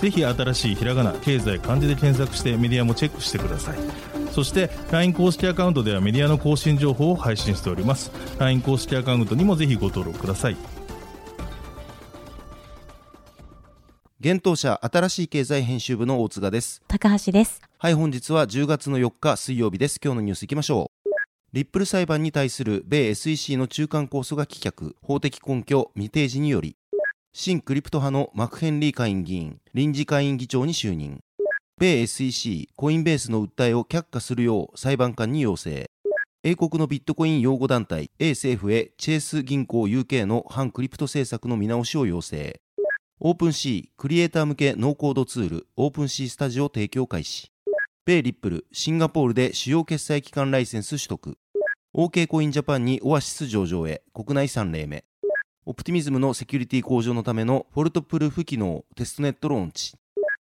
ぜひ新しいひらがな経済漢字で検索してメディアもチェックしてください。そして LINE 公式アカウントではメディアの更新情報を配信しております。LINE 公式アカウントにもぜひご登録ください。現当社新しい経済編集部の大塚です。高橋です。はい本日は10月の4日水曜日です。今日のニュースいきましょう。リップル裁判に対する米 SEC の中間控訴が棄却。法的根拠未提示により新クリプト派のマクヘンリー下院議員臨時下院議長に就任。米 SEC コインベースの訴えを却下するよう裁判官に要請。英国のビットコイン擁護団体 A 政府へチェース銀行 UK の反クリプト政策の見直しを要請。オープン C クリエイター向けノーコードツールオープン C スタジオ提供開始。米リップルシンガポールで主要決済機関ライセンス取得。OK コインジャパンにオアシス上場へ国内3例目。オプティミズムのセキュリティ向上のためのフォルトプルーフ機能テストネットローンチ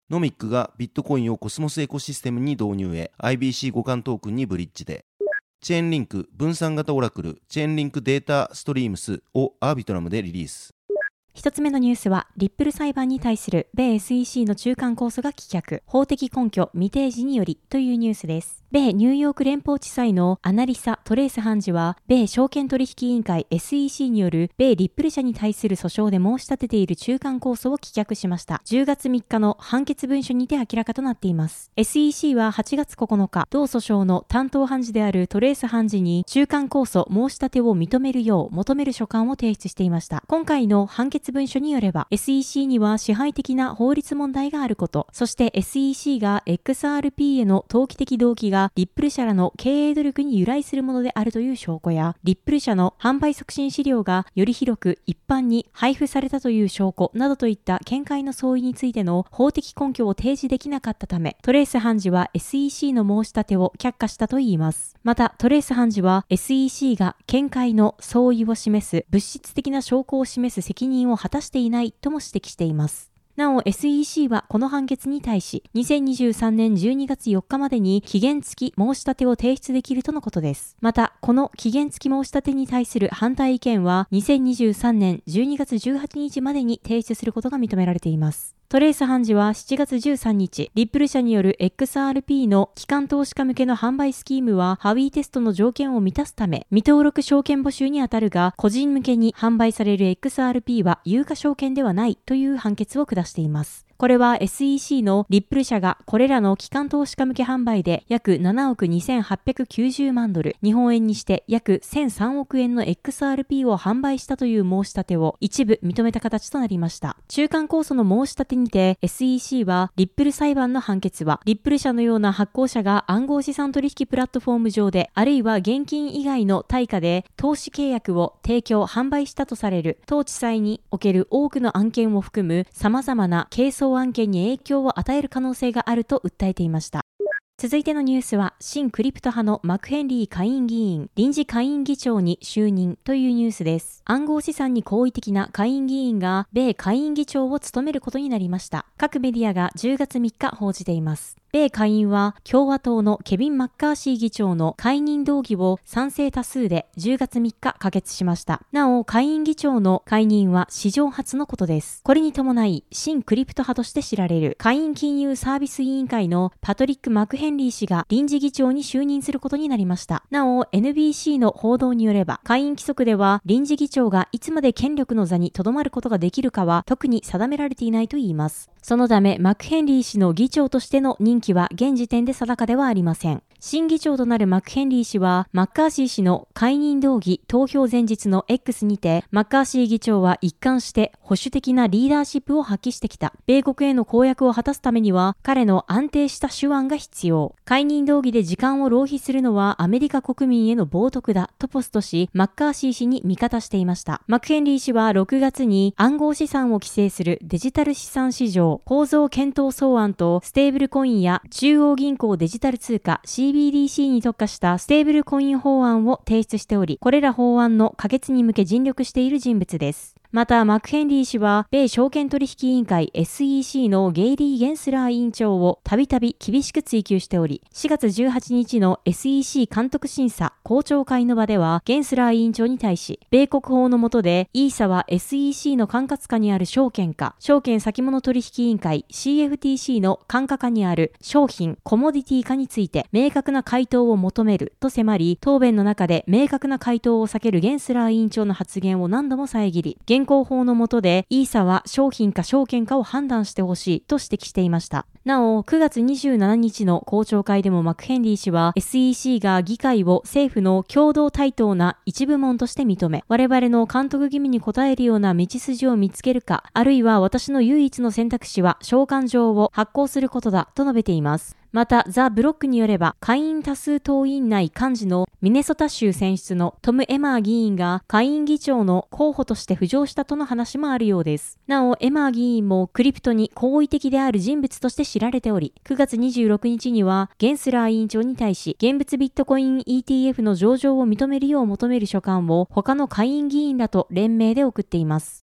ノミックがビットコインをコスモスエコシステムに導入へ IBC 互換トークンにブリッジで。チェーンリンク分散型オラクルチェーンリンクデータストリームスをアービトラムでリリース。一つ目のニュースは、リップル裁判に対する米 SEC の中間控訴が棄却、法的根拠未提示によりというニュースです。米ニューヨーク連邦地裁のアナリサ・トレース判事は、米証券取引委員会 SEC による米リップル社に対する訴訟で申し立てている中間控訴を棄却しました。10月3日の判決文書にて明らかとなっています。SEC は8月9日、同訴訟の担当判事であるトレース判事に中間控訴申し立てを認めるよう求める書簡を提出していました。今回の判決文書によれば、SEC には支配的な法律問題があること、そして SEC が XRP への投機的動機がリップル社らの経営努力に由来するものであるという証拠や、リップル社の販売促進資料がより広く一般に配布されたという証拠などといった見解の相違についての法的根拠を提示できなかったため、トレース判事は SEC の申し立てを却下したといいます。また、トレース判事は SEC が見解の相違を示す物質的な証拠を示す責任を果たしていないとも指摘しています。なお SEC はこの判決に対し、2023年12月4日までに期限付き申し立てを提出できるとのことです。また、この期限付き申し立てに対する反対意見は、2023年12月18日までに提出することが認められています。トレース判事は7月13日、リップル社による XRP の機関投資家向けの販売スキームは、ハウィーテストの条件を満たすため、未登録証券募集にあたるが、個人向けに販売される XRP は有価証券ではないという判決を下しています。これは SEC のリップル社がこれらの機関投資家向け販売で約7億2890万ドル、日本円にして約1003億円の XRP を販売したという申し立てを一部認めた形となりました。中間控訴の申し立てにて SEC はリップル裁判の判決はリップル社のような発行者が暗号資産取引プラットフォーム上であるいは現金以外の対価で投資契約を提供販売したとされる当地裁における多くの案件を含む様々な係争案件に影響を与える可能性があると訴えていました。続いてのニュースは、新クリプト派のマクヘンリー下院議員、臨時下院議長に就任というニュースです。暗号資産に好意的な下院議員が、米下院議長を務めることになりました。各メディアが10月3日報じています。米下院は共和党のケビン・マッカーシー議長の解任動議を賛成多数で10月3日可決しました。なお、下院議長の解任は史上初のことです。これに伴い、新クリプト派として知られる下院金融サービス委員会のパトリック・マクヘンリー氏が臨時議長に就任することになりました。なお、NBC の報道によれば、下院規則では臨時議長がいつまで権力の座に留まることができるかは特に定められていないといいます。そのため、マクヘンリー氏の議長としての任期は現時点で定かではありません。新議長となるマクヘンリー氏は、マッカーシー氏の解任動議投票前日の X にて、マッカーシー議長は一貫して保守的なリーダーシップを発揮してきた。米国への公約を果たすためには、彼の安定した手腕が必要。解任動議で時間を浪費するのはアメリカ国民への冒涜だとポストし、マッカーシー氏に味方していました。マクヘンリー氏は6月に暗号資産を規制するデジタル資産市場構造検討草案とステーブルコインや中央銀行デジタル通貨 CBDC に特化したステーブルコイン法案を提出しており、これら法案の可決に向け尽力している人物です。また、マクヘンリー氏は、米証券取引委員会 SEC のゲイリー・ゲンスラー委員長をたびたび厳しく追及しており、4月18日の SEC 監督審査公聴会の場では、ゲンスラー委員長に対し、米国法の下で、イーサは SEC の管轄下にある証券か、証券先物取引委員会 CFTC の管轄下にある商品、コモディティ化について、明確な回答を求めると迫り、答弁の中で明確な回答を避けるゲンスラー委員長の発言を何度も遮り、現行法の下で、イーサは商品か証券かを判断してほしいと指摘していました。なお、9月27日の公聴会でもマクヘンリー氏は、SEC が議会を政府の共同対等な一部門として認め、我々の監督義務に応えるような道筋を見つけるか、あるいは私の唯一の選択肢は召喚状を発行することだと述べています。また、ザ・ブロックによれば、下院多数党員内幹事のミネソタ州選出のトム・エマー議員が下院議長の候補として浮上したとの話もあるようです。なお、エマー議員もクリプトに好意的である人物として知られており、9月26日にはゲンスラー委員長に対し、現物ビットコイン ETF の上場を認めるよう求める書簡を他の下院議員らと連名で送っています。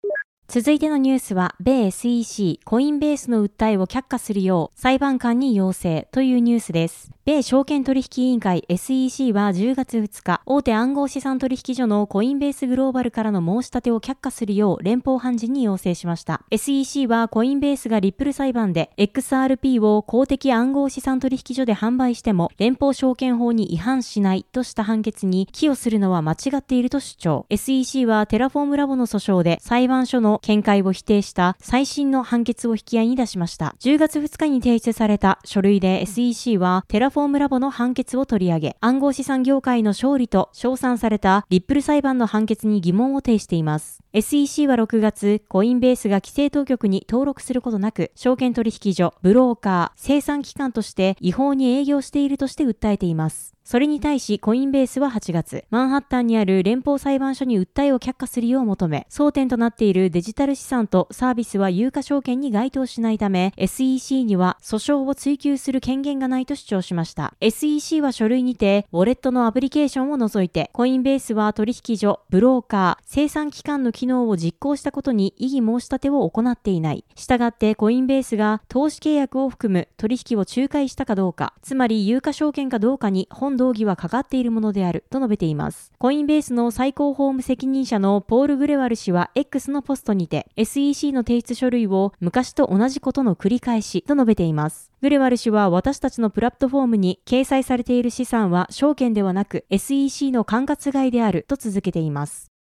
続いてのニュースは、米 SEC コインベースの訴えを却下するよう裁判官に要請というニュースです。米証券取引委員会 SEC は10月2日、大手暗号資産取引所のコインベースグローバルからの申し立てを却下するよう連邦判事に要請しました。SEC はコインベースがリップル裁判で XRP を公的暗号資産取引所で販売しても連邦証券法に違反しないとした判決に依拠するのは間違っていると主張。SEC はテラフォームラボの訴訟で裁判所の見解を否定した最新の判決を引き合いに出しました。10月2日に提出された書類で SEC はテラフォームラボの判決を取り上げ、暗号資産業界の勝利と称賛されたリップル裁判の判決に疑問を呈しています。SEC は6月、コインベースが規制当局に登録することなく、証券取引所、ブローカー、清算機関として違法に営業しているとして訴えています。それに対しコインベースは8月、マンハッタンにある連邦裁判所に訴えを却下するよう求め、争点となっているデジタル資産とサービスは有価証券に該当しないため、SEC には訴訟を追及する権限がないと主張しました。SEC は書類にて、ウォレットのアプリケーションを除いて、コインベースは取引所、ブローカー、生産機関の機能を実行したことに異議申し立てを行っていない。したがってコインベースが投資契約を含む取引を仲介したかどうか、つまり有価証券かどうかに本本道義はかかっているものであると述べています。コインベースの最高法務責任者のポール・グレワル氏は X のポストにて SEC の提出書類を昔と同じことの繰り返しと述べています。グレワル氏は私たちのプラットフォームに掲載されている資産は証券ではなく SEC の管轄外であると続けています。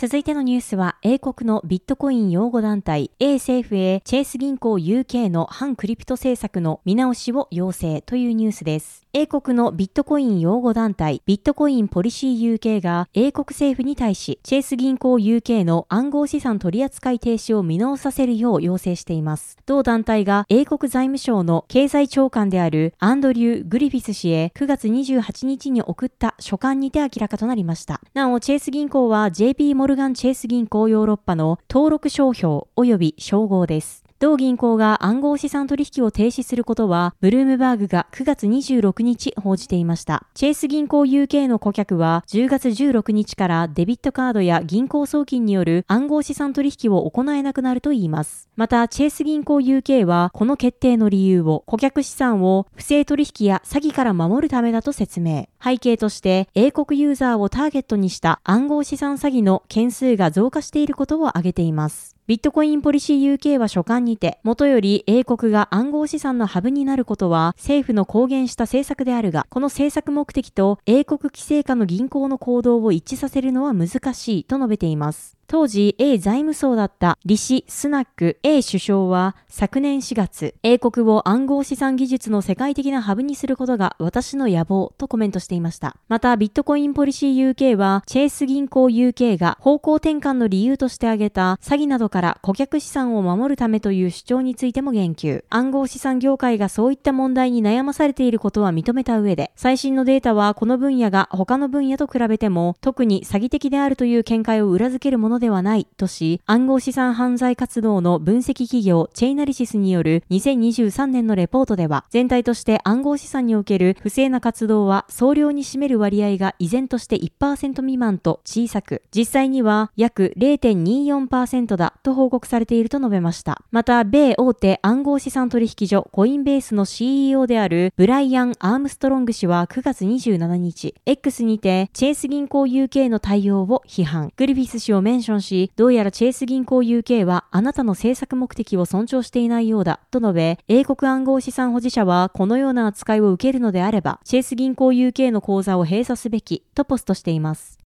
続いてのニュースは、英国のビットコイン擁護団体 A 政府へチェイス銀行 UK の反クリプト政策の見直しを要請というニュースです。英国のビットコイン擁護団体ビットコインポリシー UK が英国政府に対し、チェイス銀行 UK の暗号資産取扱停止を見直させるよう要請しています。同団体が英国財務省の経済長官であるアンドリュー・グリフィス氏へ9月28日に送った書簡にて明らかとなりました。なお、チェイス銀行は JP モルガン・チェイス銀行ヨーロッパの登録商標及び称号です。同銀行が暗号資産取引を停止することは、ブルームバーグが9月26日報じていました。チェイス銀行 UK の顧客は、10月16日からデビットカードや銀行送金による暗号資産取引を行えなくなるといいます。また、チェイス銀行 UK は、この決定の理由を、顧客資産を不正取引や詐欺から守るためだと説明。背景として、英国ユーザーをターゲットにした暗号資産詐欺の件数が増加していることを挙げています。ビットコインポリシー UK は所管にて、元より英国が暗号資産のハブになることは政府の公言した政策であるが、この政策目的と英国規制下の銀行の行動を一致させるのは難しいと述べています。当時 A 財務省だったリシ・スナック A 首相は昨年4月、英国を暗号資産技術の世界的なハブにすることが私の野望とコメントしていました。また、ビットコインポリシー UK は、チェイス銀行 UK が方向転換の理由として挙げた詐欺などから顧客資産を守るためという主張についても言及。暗号資産業界がそういった問題に悩まされていることは認めた上で、最新のデータはこの分野が他の分野と比べても、特に詐欺的であるという見解を裏付けるものではないとし、暗号資産犯罪活動の分析企業チェイナリシスによる2023年のレポートでは、全体として暗号資産における不正な活動は総量に占める割合が依然として1%未満と小さく、実際には約0.24%だと報告されていると述べました。また、米大手暗号資産取引所コインベースの CEO であるブライアン・アームストロング氏は9月27日、X にてチェイス銀行 UK の対応を批判。グリフィス氏をメンションし、どうやらチェイス銀行 UK はあなたの政策目的を尊重していないようだと述べ、英国暗号資産保持者はこのような扱いを受けるのであれば、チェイス銀行 UK の口座を閉鎖すべきとポストしています。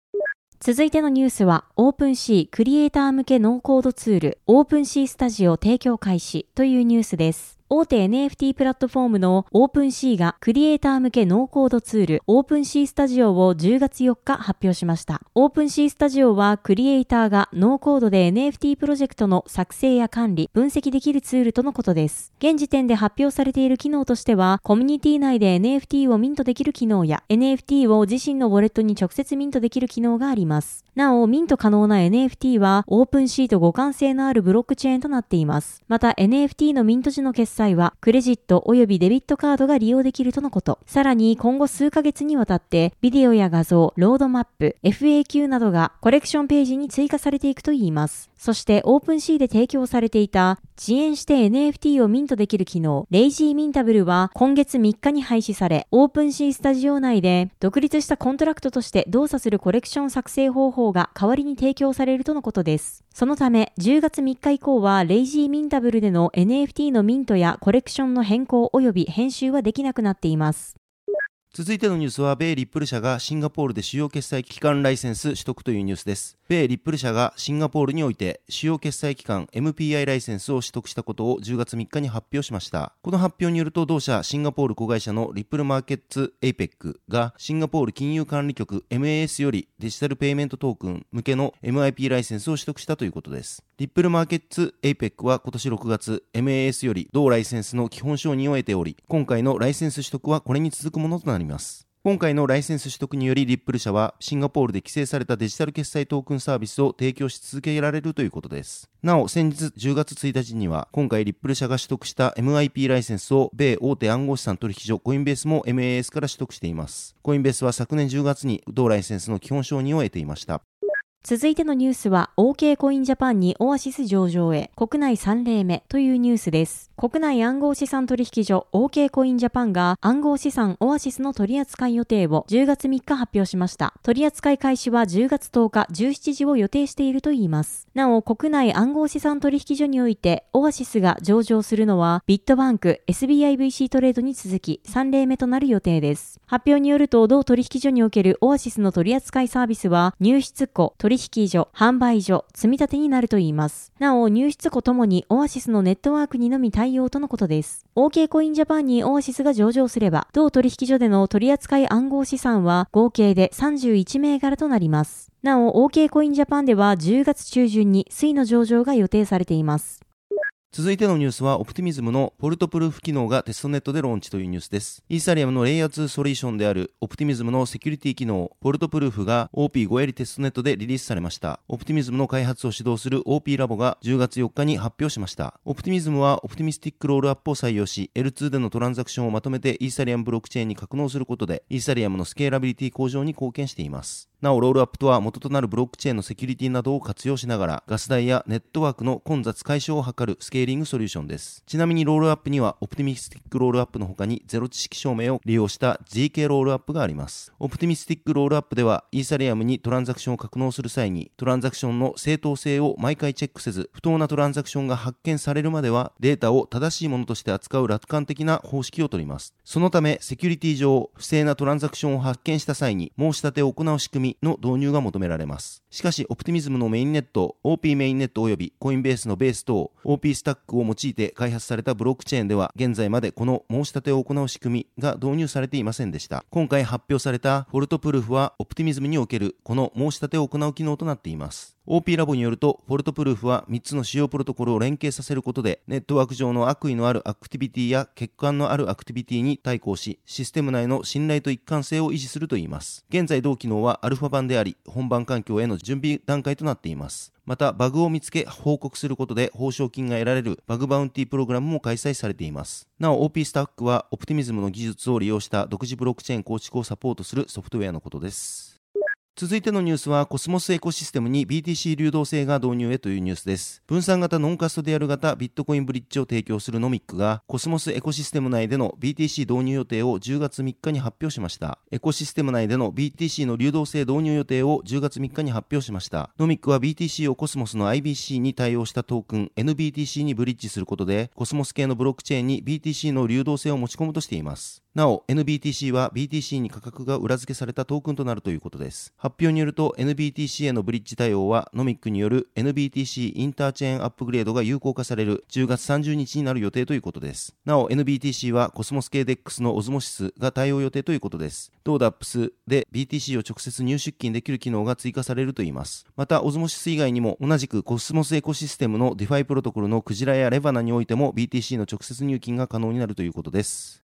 続いてのニュースは、オープン C クリエイター向けノーコードツール、オープン C スタジオ提供開始というニュースです。大手 NFT プラットフォームの OpenC がクリエイター向けノーコードツール OpenC スタジオを10月4日発表しました。OpenC スタジオはクリエイターがノーコードで NFT プロジェクトの作成や管理、分析できるツールとのことです。現時点で発表されている機能としては、コミュニティ内で NFT をミントできる機能や NFT を自身のウォレットに直接ミントできる機能があります。なお、ミント可能な NFT は OpenC と互換性のあるブロックチェーンとなっています。また NFT のミント時の決済は、クレジット及びデビットカードが利用できるとのこと。さらに今後数ヶ月にわたって、ビデオや画像、ロードマップ、FAQ などがコレクションページに追加されていくといいます。そして OpenC で提供されていた遅延して NFT をミントできる機能、 lazy mintable は今月3日に廃止され、OpenC スタジオ内で独立したコントラクトとして動作するコレクション作成方法が代わりに提供されるとのことです。そのため、10月3日以降は lazy mintable での NFT のミントやコレクションの変更及び編集はできなくなっています。続いてのニュースは、米リップル社がシンガポールで主要決済機関ライセンス取得というニュースです。米リップル社がシンガポールにおいて主要決済機関 MPI ライセンスを取得したことを10月3日に発表しました。この発表によると同社シンガポール子会社のリップルマーケッツ APEC がシンガポール金融管理局 MAS よりデジタルペイメントトークン向けの MIP ライセンスを取得したということです。リップルマーケッツ APEC は今年6月 MAS より同ライセンスの基本承認を得ており、今回のライセンス取得はこれに続くものとなります。今回のライセンス取得によりリップル社はシンガポールで規制されたデジタル決済トークンサービスを提供し続けられるということです。なお、先日10月1日には今回リップル社が取得した MIP ライセンスを米大手暗号資産取引所コインベースも MAS から取得しています。コインベースは昨年10月に同ライセンスの基本承認を得ていました。続いてのニュースは OK コインジャパンにオアシス上場へ国内3例目というニュースです。国内暗号資産取引所 OK コインジャパンが暗号資産オアシスの取扱い予定を10月3日発表しました。取扱い開始は10月10日17時を予定しているといいます。なお、国内暗号資産取引所においてオアシスが上場するのはビットバンク SBIVC トレードに続き3例目となる予定です。発表によると同取引所におけるオアシスの取扱いサービスは入出庫、取引所、販売所、積み立てになるといいます。なお、入出庫ともにオアシスのネットワークにのみ対応とのことです。OK コインジャパンにオアシスが上場すれば、同取引所での取扱い暗号資産は合計で31銘柄となります。なお、OK コインジャパンでは10月中旬に水の上場が予定されています。続いてのニュースは、オプティミズムのポルトプルーフ機能がテストネットでローンチというニュースです。イーサリアムのレイヤー2ソリューションであるオプティミズムのセキュリティ機能、ポルトプルーフが OP5 よりテストネットでリリースされました。オプティミズムの開発を指導する OP ラボが10月4日に発表しました。オプティミズムはオプティミスティックロールアップを採用し、L2 でのトランザクションをまとめてイーサリアムブロックチェーンに格納することで、イーサリアムのスケーラビリティ向上に貢献しています。なお、ロールアップとは元となるブロックチェーンのセキュリティなどを活用しながら、ガス代やネットワークの混雑解消を図るスケーリングソリューションです。ちなみにロールアップには、オプティミスティックロールアップの他にゼロ知識証明を利用した GK ロールアップがあります。オプティミスティックロールアップでは、イーサリアムにトランザクションを格納する際に、トランザクションの正当性を毎回チェックせず、不当なトランザクションが発見されるまでは、データを正しいものとして扱う楽観的な方式をとります。そのため、セキュリティ上、不正なトランザクションを発見した際に、申し立てを行う仕組みの導入が求められます。しかし、オプティミズムのメインネット、OP メインネット及びコインベースのベース等、OP スタックを用いて開発されたブロックチェーンでは、現在までこの申し立てを行う仕組みが導入されていませんでした。今回発表されたフォルトプルーフは、オプティミズムにおけるこの申し立てを行う機能となっています。OP ラボによると、フォルトプルーフは3つの主要プロトコルを連携させることで、ネットワーク上の悪意のあるアクティビティや欠陥のあるアクティビティに対抗し、システム内の信頼と一貫性を維持するといいます。現在同機能はアルファ版であり、本番環境への準備段階となっています。また、バグを見つけ報告することで報奨金が得られるバグバウンティプログラムも開催されています。なお、OP スタックはオプティミズムの技術を利用した独自ブロックチェーン構築をサポートするソフトウェアのことです。続いてのニュースはコスモスエコシステムに BTC 流動性が導入へというニュースです。分散型ノンカストディアル型ビットコインブリッジを提供するノミックがコスモスエコシステム内での BTC 導入予定を10月3日に発表しました。エコシステム内での BTC の流動性導入予定を10月3日に発表しました。ノミックは BTC をコスモスの IBC に対応したトークン NBTC にブリッジすることでコスモス系のブロックチェーンに BTC の流動性を持ち込むとしています。なお、NBTC は BTC に価格が裏付けされたトークンとなるということです。発表によると NBTC へのブリッジ対応は、ノミックによる NBTC インターチェーンアップグレードが有効化される10月30日になる予定ということです。なお、NBTC はコスモス系 DEX のオズモシスが対応予定ということです。同 DApps で BTC を直接入出金できる機能が追加されるといいます。また、オズモシス以外にも同じくコスモスエコシステムの DeFi プロトコルのクジラやレバナにおいても BTC の直接入金が可能になるということです。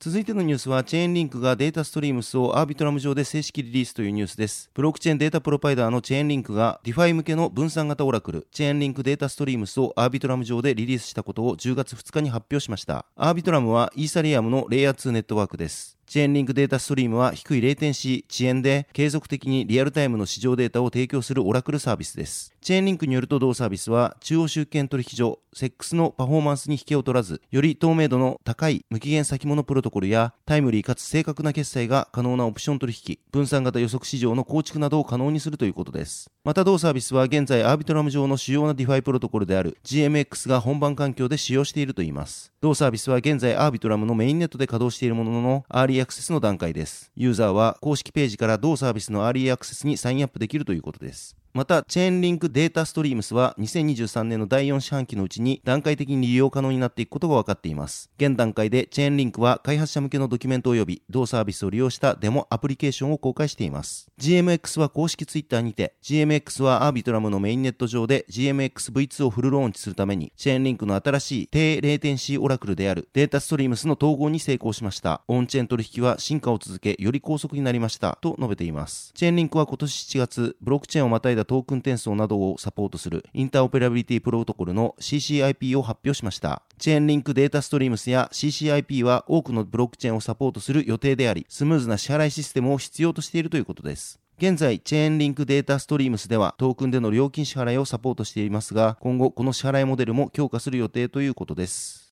続いてのニュースは、チェーンリンクがデータストリームスをアービトラム上で正式リリースというニュースです。ブロックチェーンデータプロバイダーのチェーンリンクが DeFi 向けの分散型オラクル、チェーンリンクデータストリームスをアービトラム上でリリースしたことを10月2日に発表しました。アービトラムはイーサリアムのレイヤー2ネットワークです。チェーンリンクデータストリームは低いレイテンシー、遅延で継続的にリアルタイムの市場データを提供するオラクルサービスです。チェーンリンクによると同サービスは中央集権取引所、セックスのパフォーマンスに引けを取らず、より透明度の高い無期限先物プロトコルやタイムリーかつ正確な決済が可能なオプション取引、分散型予測市場の構築などを可能にするということです。また同サービスは現在アービトラム上の主要な DeFi プロトコルである GMX が本番環境で使用しているといいます。同サービスは現在アービトラムのメインネットで稼働しているもののアーリーアクセスの段階です。ユーザーは公式ページから同サービスのアーリーアクセスにサインアップできるということです。また、チェーンリンクデータストリームスは2023年の第4四半期のうちに段階的に利用可能になっていくことが分かっています。現段階でチェーンリンクは開発者向けのドキュメント及び同サービスを利用したデモアプリケーションを公開しています。GMX は公式ツイッターにて、GMX はアービトラムのメインネット上で GMXV2 をフルローンチするために、チェーンリンクの新しい低レーテンシーオラクルであるデータストリームスの統合に成功しました。オンチェーン取引は進化を続け、より高速になりました。と述べています。チェーンリンクは今年7月、ブロックチェーンをまたいだトークン転送などをサポートするインターオペラビリティプロトコルの CCIP を発表しました。チェーンリンクデータストリームスや CCIP は多くのブロックチェーンをサポートする予定であり、スムーズな支払いシステムを必要としているということです。現在、チェーンリンクデータストリームスではトークンでの料金支払いをサポートしていますが、今後この支払いモデルも強化する予定ということです。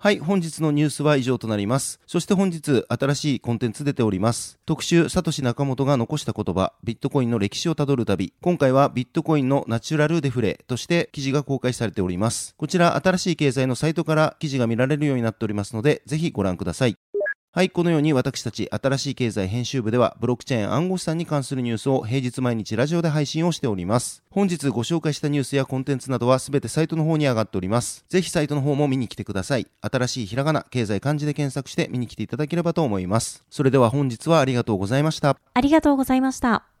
はい、本日のニュースは以上となります。そして本日、新しいコンテンツ出ております。特集、サトシナカモトが残した言葉、ビットコインの歴史をたどる旅。今回はビットコインのナチュラルデフレとして記事が公開されております。こちら、新しい経済のサイトから記事が見られるようになっておりますので、ぜひご覧ください。はい、このように私たち新しい経済編集部ではブロックチェーン暗号資産に関するニュースを平日毎日ラジオで配信をしております。本日ご紹介したニュースやコンテンツなどはすべてサイトの方に上がっております。ぜひサイトの方も見に来てください。新しいひらがな、経済漢字で検索して見に来ていただければと思います。それでは本日はありがとうございました。ありがとうございました。